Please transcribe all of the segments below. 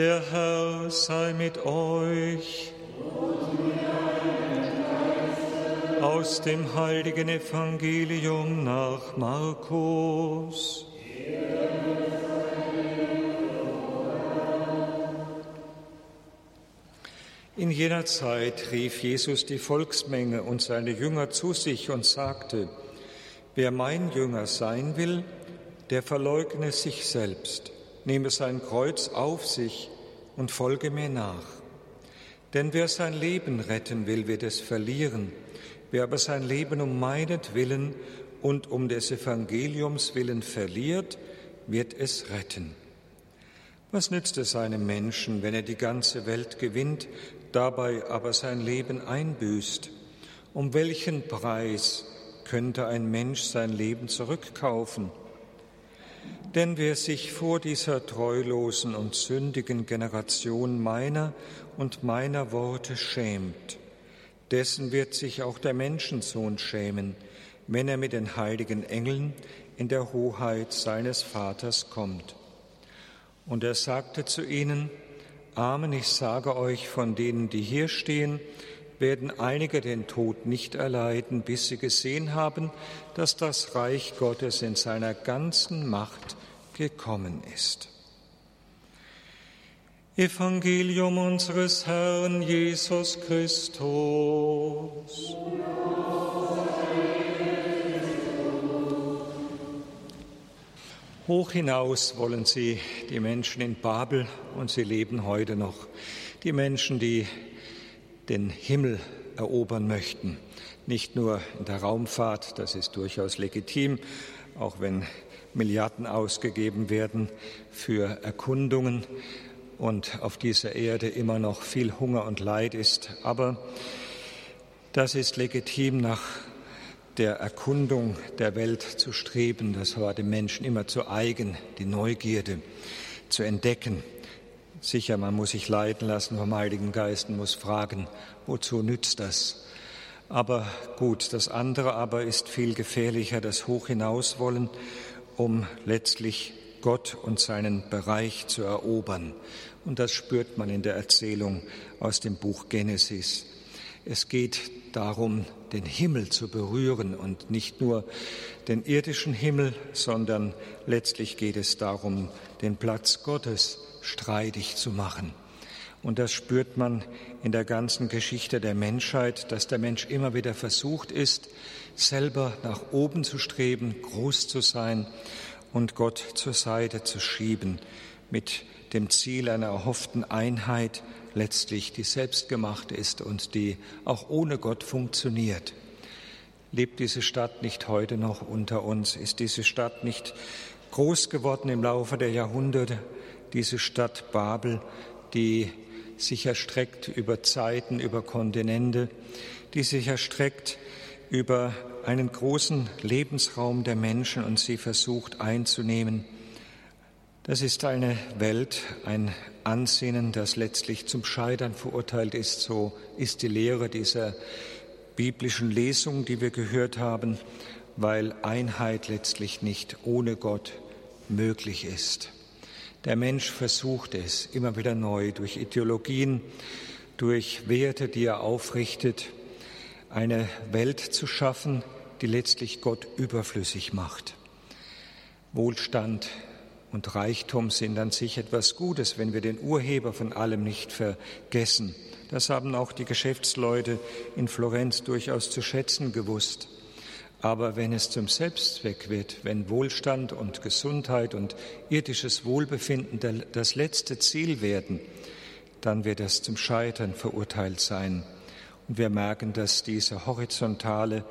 Der Herr sei mit euch. Aus dem heiligen Evangelium nach Markus. In jener Zeit rief Jesus die Volksmenge und seine Jünger zu sich und sagte, Wer mein Jünger sein will, der verleugne sich selbst, nehme sein Kreuz auf sich und folge mir nach. Denn wer sein Leben retten will, wird es verlieren. Wer aber sein Leben um meinetwillen und um des Evangeliums willen verliert, wird es retten. Was nützt es einem Menschen, wenn er die ganze Welt gewinnt, dabei aber sein Leben einbüßt? Um welchen Preis könnte ein Mensch sein Leben zurückkaufen? Denn wer sich vor dieser treulosen und sündigen Generation meiner und meiner Worte schämt, dessen wird sich auch der Menschensohn schämen, wenn er mit den heiligen Engeln in der Hoheit seines Vaters kommt. Und er sagte zu ihnen, Amen, ich sage euch, von denen, die hier stehen, werden einige den Tod nicht erleiden, bis sie gesehen haben, dass das Reich Gottes in seiner ganzen Macht gekommen ist. Evangelium unseres Herrn Jesus Christus. Hoch hinaus wollen sie die Menschen in Babel und sie leben heute noch. Die Menschen, die den Himmel erobern möchten. Nicht nur in der Raumfahrt, das ist durchaus legitim, auch wenn Milliarden ausgegeben werden für Erkundungen und auf dieser Erde immer noch viel Hunger und Leid ist. Aber das ist legitim, nach der Erkundung der Welt zu streben. Das war dem Menschen immer zu eigen, die Neugierde zu entdecken. Sicher, man muss sich leiten lassen vom Heiligen Geist und muss fragen, wozu nützt das? Aber gut, das andere aber ist viel gefährlicher, das Hoch hinaus wollen um letztlich Gott und seinen Bereich zu erobern. Und das spürt man in der Erzählung aus dem Buch Genesis. Es geht darum, den Himmel zu berühren und nicht nur den irdischen Himmel, sondern letztlich geht es darum, den Platz Gottes streitig zu machen. Und das spürt man in der ganzen Geschichte der Menschheit, dass der Mensch immer wieder versucht ist, selber nach oben zu streben, groß zu sein und Gott zur Seite zu schieben, mit dem Ziel einer erhofften Einheit, letztlich die selbstgemacht ist und die auch ohne Gott funktioniert. Lebt diese Stadt nicht heute noch unter uns? Ist diese Stadt nicht groß geworden im Laufe der Jahrhunderte? Diese Stadt Babel, die sich erstreckt über Zeiten, über Kontinente, die sich erstreckt über einen großen Lebensraum der Menschen und sie versucht einzunehmen. Das ist eine Welt, ein Ansinnen, das letztlich zum Scheitern verurteilt ist. So ist die Lehre dieser biblischen Lesung, die wir gehört haben, weil Einheit letztlich nicht ohne Gott möglich ist. Der Mensch versucht es immer wieder neu durch Ideologien, durch Werte, die er aufrichtet, eine Welt zu schaffen, die letztlich Gott überflüssig macht. Wohlstand und Reichtum sind an sich etwas Gutes, wenn wir den Urheber von allem nicht vergessen. Das haben auch die Geschäftsleute in Florenz durchaus zu schätzen gewusst. Aber wenn es zum Selbstzweck wird, wenn Wohlstand und Gesundheit und irdisches Wohlbefinden das letzte Ziel werden, dann wird es zum Scheitern verurteilt sein. Und wir merken, dass diese horizontale,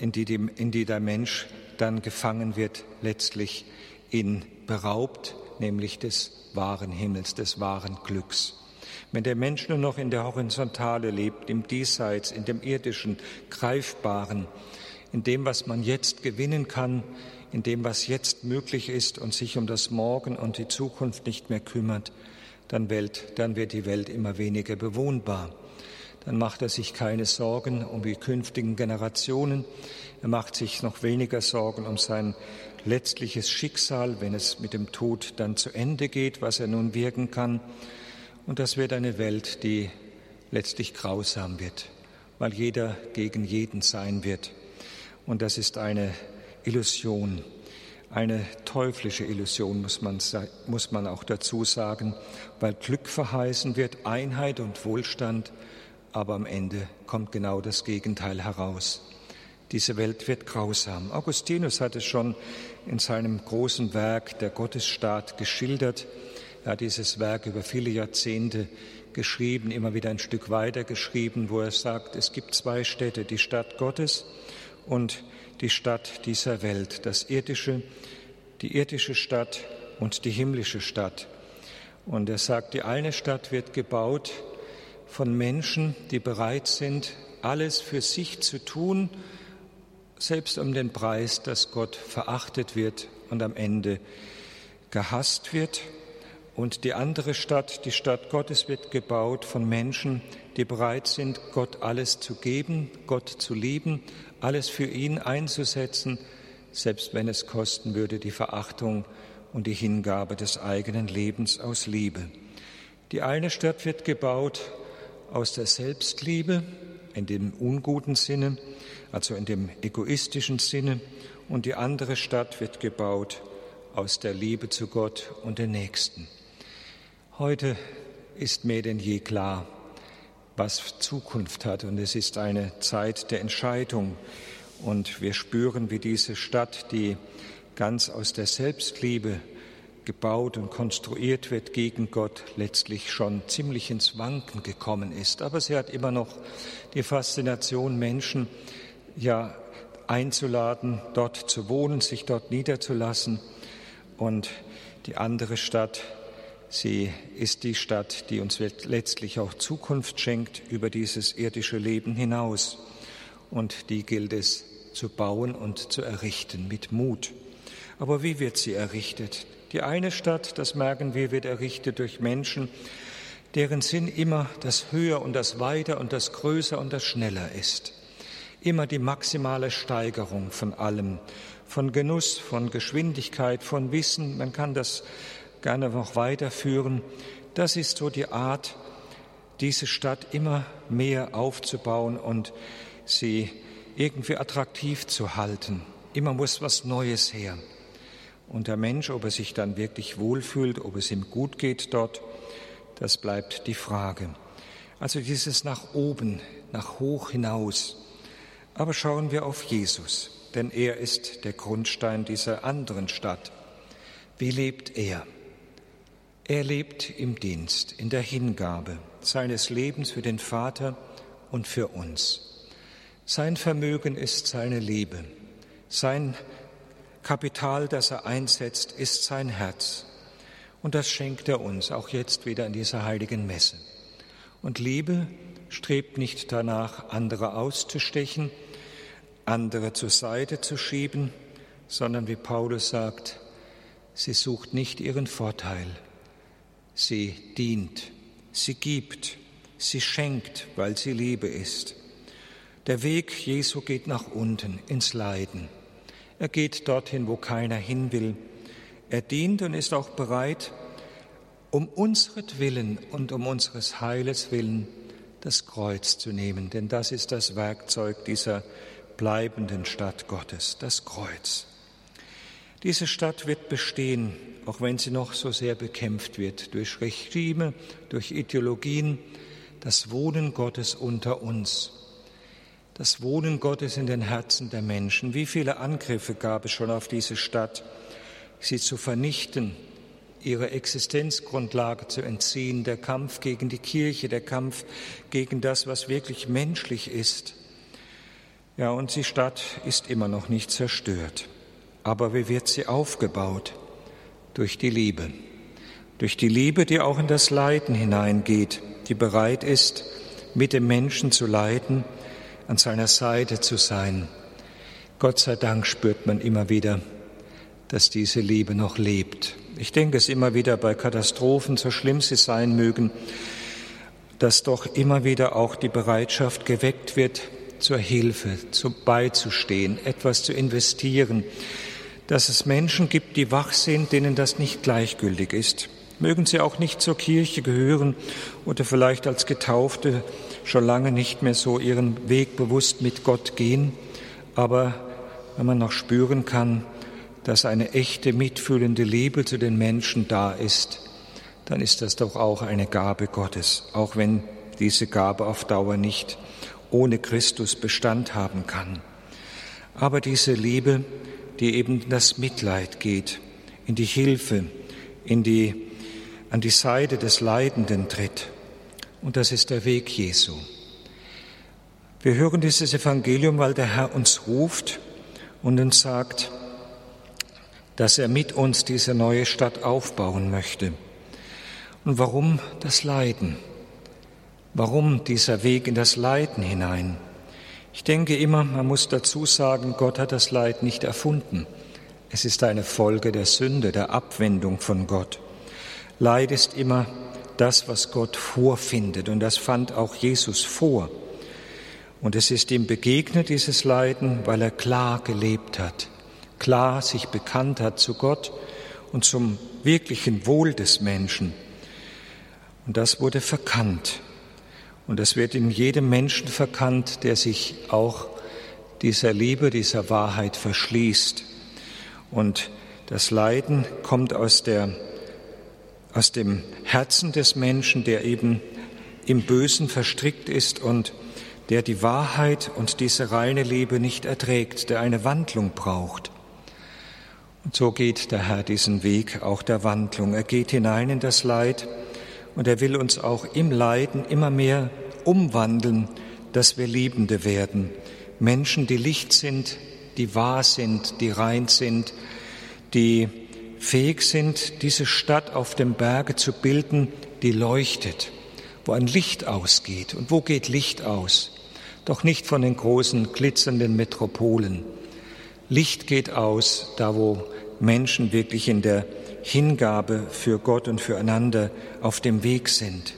in die, in die der Mensch dann gefangen wird, letztlich ihn beraubt, nämlich des wahren Himmels, des wahren Glücks. Wenn der Mensch nur noch in der Horizontale lebt, im Diesseits, in dem irdischen, greifbaren, in dem, was man jetzt gewinnen kann, in dem, was jetzt möglich ist und sich um das Morgen und die Zukunft nicht mehr kümmert, dann, Welt, dann wird die Welt immer weniger bewohnbar. Dann macht er sich keine Sorgen um die künftigen Generationen. Er macht sich noch weniger Sorgen um sein letztliches Schicksal, wenn es mit dem Tod dann zu Ende geht, was er nun wirken kann. Und das wird eine Welt, die letztlich grausam wird, weil jeder gegen jeden sein wird. Und das ist eine Illusion, eine teuflische Illusion, muss man, muss man auch dazu sagen, weil Glück verheißen wird, Einheit und Wohlstand, aber am Ende kommt genau das Gegenteil heraus. Diese Welt wird grausam. Augustinus hat es schon in seinem großen Werk Der Gottesstaat geschildert. Er hat dieses Werk über viele Jahrzehnte geschrieben, immer wieder ein Stück weiter geschrieben, wo er sagt, es gibt zwei Städte, die Stadt Gottes und die Stadt dieser Welt, das irdische, die irdische Stadt und die himmlische Stadt. Und er sagt, die eine Stadt wird gebaut von Menschen, die bereit sind, alles für sich zu tun, selbst um den Preis, dass Gott verachtet wird und am Ende gehasst wird. Und die andere Stadt, die Stadt Gottes, wird gebaut von Menschen, die bereit sind, Gott alles zu geben, Gott zu lieben, alles für ihn einzusetzen, selbst wenn es kosten würde die Verachtung und die Hingabe des eigenen Lebens aus Liebe. Die eine Stadt wird gebaut aus der Selbstliebe, in dem unguten Sinne, also in dem egoistischen Sinne, und die andere Stadt wird gebaut aus der Liebe zu Gott und den Nächsten. Heute ist mehr denn je klar, was Zukunft hat, und es ist eine Zeit der Entscheidung. Und wir spüren, wie diese Stadt, die ganz aus der Selbstliebe gebaut und konstruiert wird gegen Gott, letztlich schon ziemlich ins Wanken gekommen ist. Aber sie hat immer noch die Faszination, Menschen ja einzuladen, dort zu wohnen, sich dort niederzulassen. Und die andere Stadt, sie ist die Stadt, die uns letztlich auch Zukunft schenkt über dieses irdische Leben hinaus. Und die gilt es zu bauen und zu errichten mit Mut. Aber wie wird sie errichtet? Die eine Stadt, das merken wir, wird errichtet durch Menschen, deren Sinn immer das Höher und das Weiter und das Größer und das Schneller ist. Immer die maximale Steigerung von allem, von Genuss, von Geschwindigkeit, von Wissen. Man kann das gerne noch weiterführen. Das ist so die Art, diese Stadt immer mehr aufzubauen und sie irgendwie attraktiv zu halten. Immer muss was Neues her. Und der Mensch, ob er sich dann wirklich wohlfühlt, ob es ihm gut geht dort, das bleibt die Frage. Also dieses nach oben, nach hoch hinaus. Aber schauen wir auf Jesus, denn er ist der Grundstein dieser anderen Stadt. Wie lebt er? Er lebt im Dienst, in der Hingabe seines Lebens für den Vater und für uns. Sein Vermögen ist seine Liebe. Sein Kapital, das er einsetzt, ist sein Herz. Und das schenkt er uns auch jetzt wieder in dieser heiligen Messe. Und Liebe strebt nicht danach, andere auszustechen, andere zur Seite zu schieben, sondern wie Paulus sagt, sie sucht nicht ihren Vorteil. Sie dient, sie gibt, sie schenkt, weil sie Liebe ist. Der Weg Jesu geht nach unten ins Leiden. Er geht dorthin, wo keiner hin will. Er dient und ist auch bereit, um unsretwillen und um unseres Heiles willen das Kreuz zu nehmen, denn das ist das Werkzeug dieser bleibenden Stadt Gottes, das Kreuz. Diese Stadt wird bestehen, auch wenn sie noch so sehr bekämpft wird durch Regime, durch Ideologien, das Wohnen Gottes unter uns das Wohnen Gottes in den Herzen der Menschen. Wie viele Angriffe gab es schon auf diese Stadt, sie zu vernichten, ihre Existenzgrundlage zu entziehen, der Kampf gegen die Kirche, der Kampf gegen das, was wirklich menschlich ist. Ja, und die Stadt ist immer noch nicht zerstört. Aber wie wird sie aufgebaut? Durch die Liebe. Durch die Liebe, die auch in das Leiden hineingeht, die bereit ist, mit dem Menschen zu leiden, an seiner Seite zu sein. Gott sei Dank spürt man immer wieder, dass diese Liebe noch lebt. Ich denke es immer wieder bei Katastrophen, so schlimm sie sein mögen, dass doch immer wieder auch die Bereitschaft geweckt wird, zur Hilfe, zu beizustehen, etwas zu investieren, dass es Menschen gibt, die wach sind, denen das nicht gleichgültig ist. Mögen sie auch nicht zur Kirche gehören oder vielleicht als Getaufte schon lange nicht mehr so ihren Weg bewusst mit Gott gehen, aber wenn man noch spüren kann, dass eine echte mitfühlende Liebe zu den Menschen da ist, dann ist das doch auch eine Gabe Gottes, auch wenn diese Gabe auf Dauer nicht ohne Christus Bestand haben kann. Aber diese Liebe, die eben das Mitleid geht, in die Hilfe, in die, an die Seite des Leidenden tritt. Und das ist der Weg Jesu. Wir hören dieses Evangelium, weil der Herr uns ruft und uns sagt, dass er mit uns diese neue Stadt aufbauen möchte. Und warum das Leiden? Warum dieser Weg in das Leiden hinein? Ich denke immer, man muss dazu sagen, Gott hat das Leid nicht erfunden. Es ist eine Folge der Sünde, der Abwendung von Gott. Leid ist immer das, was Gott vorfindet, und das fand auch Jesus vor. Und es ist ihm begegnet, dieses Leiden, weil er klar gelebt hat, klar sich bekannt hat zu Gott und zum wirklichen Wohl des Menschen. Und das wurde verkannt. Und es wird in jedem Menschen verkannt, der sich auch dieser Liebe, dieser Wahrheit verschließt. Und das Leiden kommt aus, der, aus dem Herzen des Menschen, der eben im Bösen verstrickt ist und der die Wahrheit und diese reine Liebe nicht erträgt, der eine Wandlung braucht. Und so geht der Herr diesen Weg auch der Wandlung. Er geht hinein in das Leid und er will uns auch im Leiden immer mehr umwandeln, dass wir Liebende werden. Menschen, die Licht sind, die wahr sind, die rein sind, die fähig sind, diese Stadt auf dem Berge zu bilden, die leuchtet, wo ein Licht ausgeht. Und wo geht Licht aus? Doch nicht von den großen, glitzernden Metropolen. Licht geht aus, da wo Menschen wirklich in der Hingabe für Gott und füreinander auf dem Weg sind.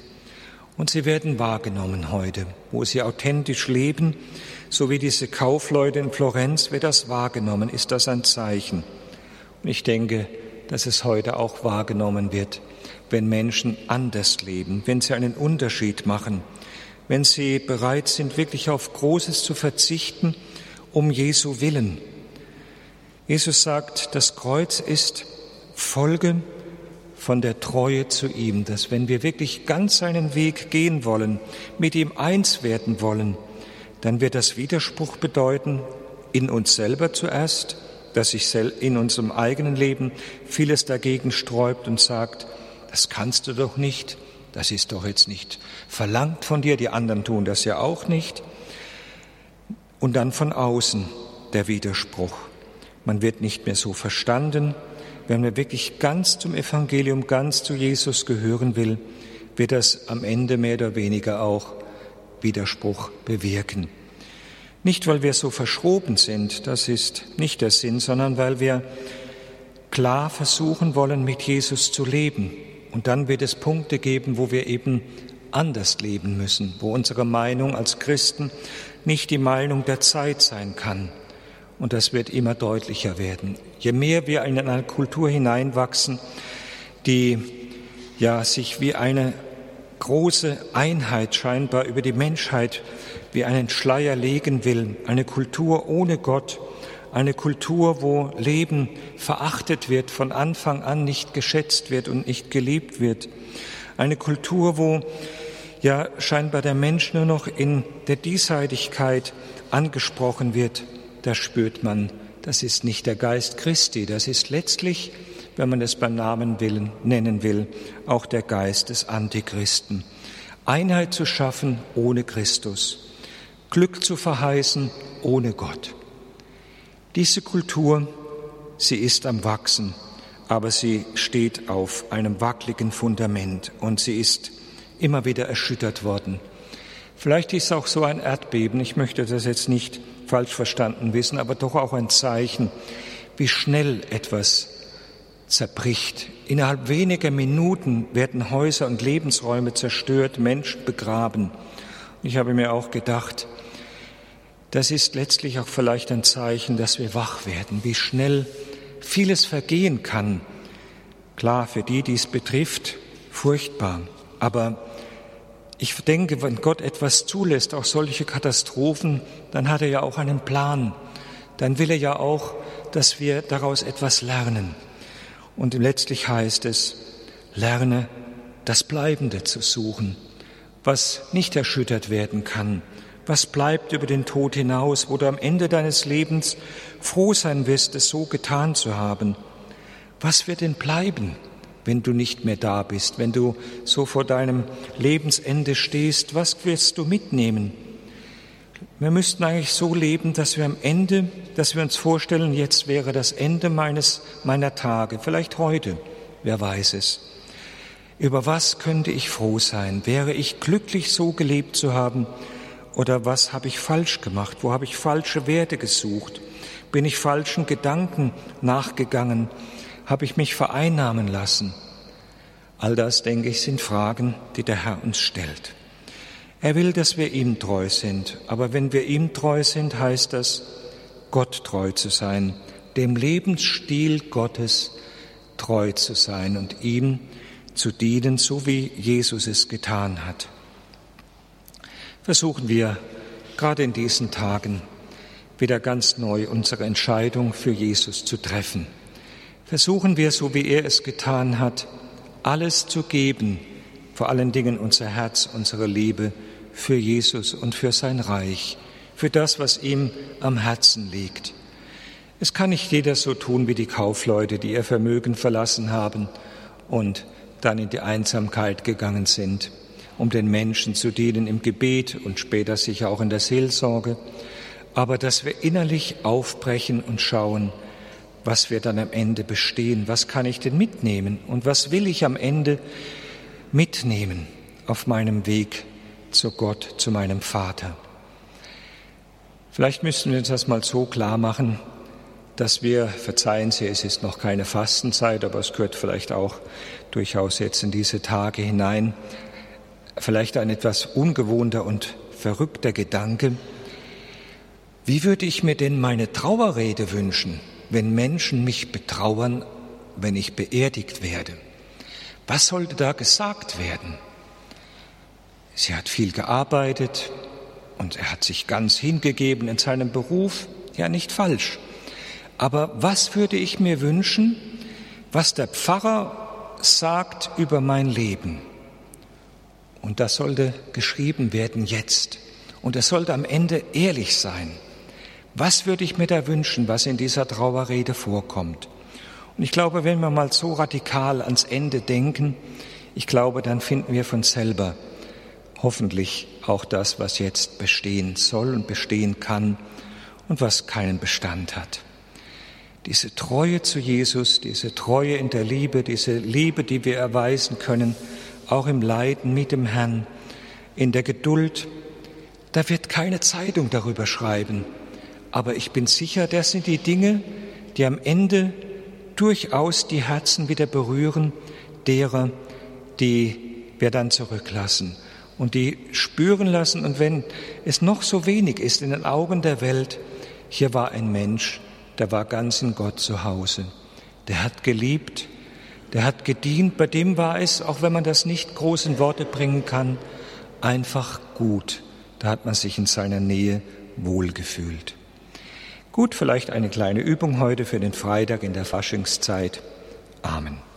Und sie werden wahrgenommen heute, wo sie authentisch leben, so wie diese Kaufleute in Florenz, wird das wahrgenommen, ist das ein Zeichen. Und ich denke, dass es heute auch wahrgenommen wird, wenn Menschen anders leben, wenn sie einen Unterschied machen, wenn sie bereit sind, wirklich auf Großes zu verzichten, um Jesu willen. Jesus sagt, das Kreuz ist Folge von der Treue zu ihm, dass wenn wir wirklich ganz seinen Weg gehen wollen, mit ihm eins werden wollen, dann wird das Widerspruch bedeuten, in uns selber zuerst, dass sich in unserem eigenen Leben vieles dagegen sträubt und sagt, das kannst du doch nicht, das ist doch jetzt nicht verlangt von dir, die anderen tun das ja auch nicht. Und dann von außen der Widerspruch. Man wird nicht mehr so verstanden, wenn man wirklich ganz zum Evangelium, ganz zu Jesus gehören will, wird das am Ende mehr oder weniger auch Widerspruch bewirken. Nicht, weil wir so verschroben sind, das ist nicht der Sinn, sondern weil wir klar versuchen wollen, mit Jesus zu leben. Und dann wird es Punkte geben, wo wir eben anders leben müssen, wo unsere Meinung als Christen nicht die Meinung der Zeit sein kann, und das wird immer deutlicher werden. Je mehr wir in eine Kultur hineinwachsen, die ja sich wie eine große Einheit scheinbar über die Menschheit wie einen Schleier legen will, eine Kultur ohne Gott, eine Kultur, wo Leben verachtet wird, von Anfang an nicht geschätzt wird und nicht geliebt wird, eine Kultur, wo ja scheinbar der Mensch nur noch in der Diesseitigkeit angesprochen wird, da spürt man, das ist nicht der Geist Christi, das ist letztlich, wenn man es beim Namen will, nennen will, auch der Geist des Antichristen. Einheit zu schaffen ohne Christus, Glück zu verheißen ohne Gott. Diese Kultur, sie ist am Wachsen, aber sie steht auf einem wackeligen Fundament und sie ist immer wieder erschüttert worden. Vielleicht ist auch so ein Erdbeben, ich möchte das jetzt nicht falsch verstanden wissen, aber doch auch ein Zeichen, wie schnell etwas zerbricht. Innerhalb weniger Minuten werden Häuser und Lebensräume zerstört, Menschen begraben. Ich habe mir auch gedacht, das ist letztlich auch vielleicht ein Zeichen, dass wir wach werden, wie schnell vieles vergehen kann. Klar, für die, die es betrifft, furchtbar. Aber ich denke, wenn Gott etwas zulässt, auch solche Katastrophen, dann hat er ja auch einen Plan. Dann will er ja auch, dass wir daraus etwas lernen. Und letztlich heißt es, lerne das Bleibende zu suchen, was nicht erschüttert werden kann, was bleibt über den Tod hinaus, wo du am Ende deines Lebens froh sein wirst, es so getan zu haben. Was wird denn bleiben? wenn du nicht mehr da bist, wenn du so vor deinem Lebensende stehst, was wirst du mitnehmen? Wir müssten eigentlich so leben, dass wir am Ende, dass wir uns vorstellen, jetzt wäre das Ende meines, meiner Tage, vielleicht heute, wer weiß es. Über was könnte ich froh sein? Wäre ich glücklich, so gelebt zu haben? Oder was habe ich falsch gemacht? Wo habe ich falsche Werte gesucht? Bin ich falschen Gedanken nachgegangen? habe ich mich vereinnahmen lassen? All das, denke ich, sind Fragen, die der Herr uns stellt. Er will, dass wir ihm treu sind, aber wenn wir ihm treu sind, heißt das, Gott treu zu sein, dem Lebensstil Gottes treu zu sein und ihm zu dienen, so wie Jesus es getan hat. Versuchen wir gerade in diesen Tagen wieder ganz neu unsere Entscheidung für Jesus zu treffen. Versuchen wir, so wie er es getan hat, alles zu geben, vor allen Dingen unser Herz, unsere Liebe für Jesus und für sein Reich, für das, was ihm am Herzen liegt. Es kann nicht jeder so tun wie die Kaufleute, die ihr Vermögen verlassen haben und dann in die Einsamkeit gegangen sind, um den Menschen zu dienen im Gebet und später sicher auch in der Seelsorge, aber dass wir innerlich aufbrechen und schauen, was wir dann am Ende bestehen. Was kann ich denn mitnehmen und was will ich am Ende mitnehmen auf meinem Weg zu Gott, zu meinem Vater? Vielleicht müssten wir uns das mal so klar machen, dass wir, verzeihen Sie, es ist noch keine Fastenzeit, aber es gehört vielleicht auch durchaus jetzt in diese Tage hinein, vielleicht ein etwas ungewohnter und verrückter Gedanke. Wie würde ich mir denn meine Trauerrede wünschen? wenn Menschen mich betrauern, wenn ich beerdigt werde? Was sollte da gesagt werden? Sie hat viel gearbeitet und er hat sich ganz hingegeben in seinem Beruf. Ja, nicht falsch. Aber was würde ich mir wünschen, was der Pfarrer sagt über mein Leben? Und das sollte geschrieben werden jetzt. Und es sollte am Ende ehrlich sein. Was würde ich mir da wünschen, was in dieser Trauerrede vorkommt? Und ich glaube, wenn wir mal so radikal ans Ende denken, ich glaube, dann finden wir von selber hoffentlich auch das, was jetzt bestehen soll und bestehen kann und was keinen Bestand hat. Diese Treue zu Jesus, diese Treue in der Liebe, diese Liebe, die wir erweisen können, auch im Leiden mit dem Herrn, in der Geduld, da wird keine Zeitung darüber schreiben, aber ich bin sicher, das sind die Dinge, die am Ende durchaus die Herzen wieder berühren derer, die wir dann zurücklassen und die spüren lassen. Und wenn es noch so wenig ist in den Augen der Welt, hier war ein Mensch, der war ganz in Gott zu Hause. Der hat geliebt, der hat gedient, bei dem war es, auch wenn man das nicht groß in Worte bringen kann, einfach gut. Da hat man sich in seiner Nähe wohlgefühlt. Gut, vielleicht eine kleine Übung heute für den Freitag in der Faschingszeit. Amen.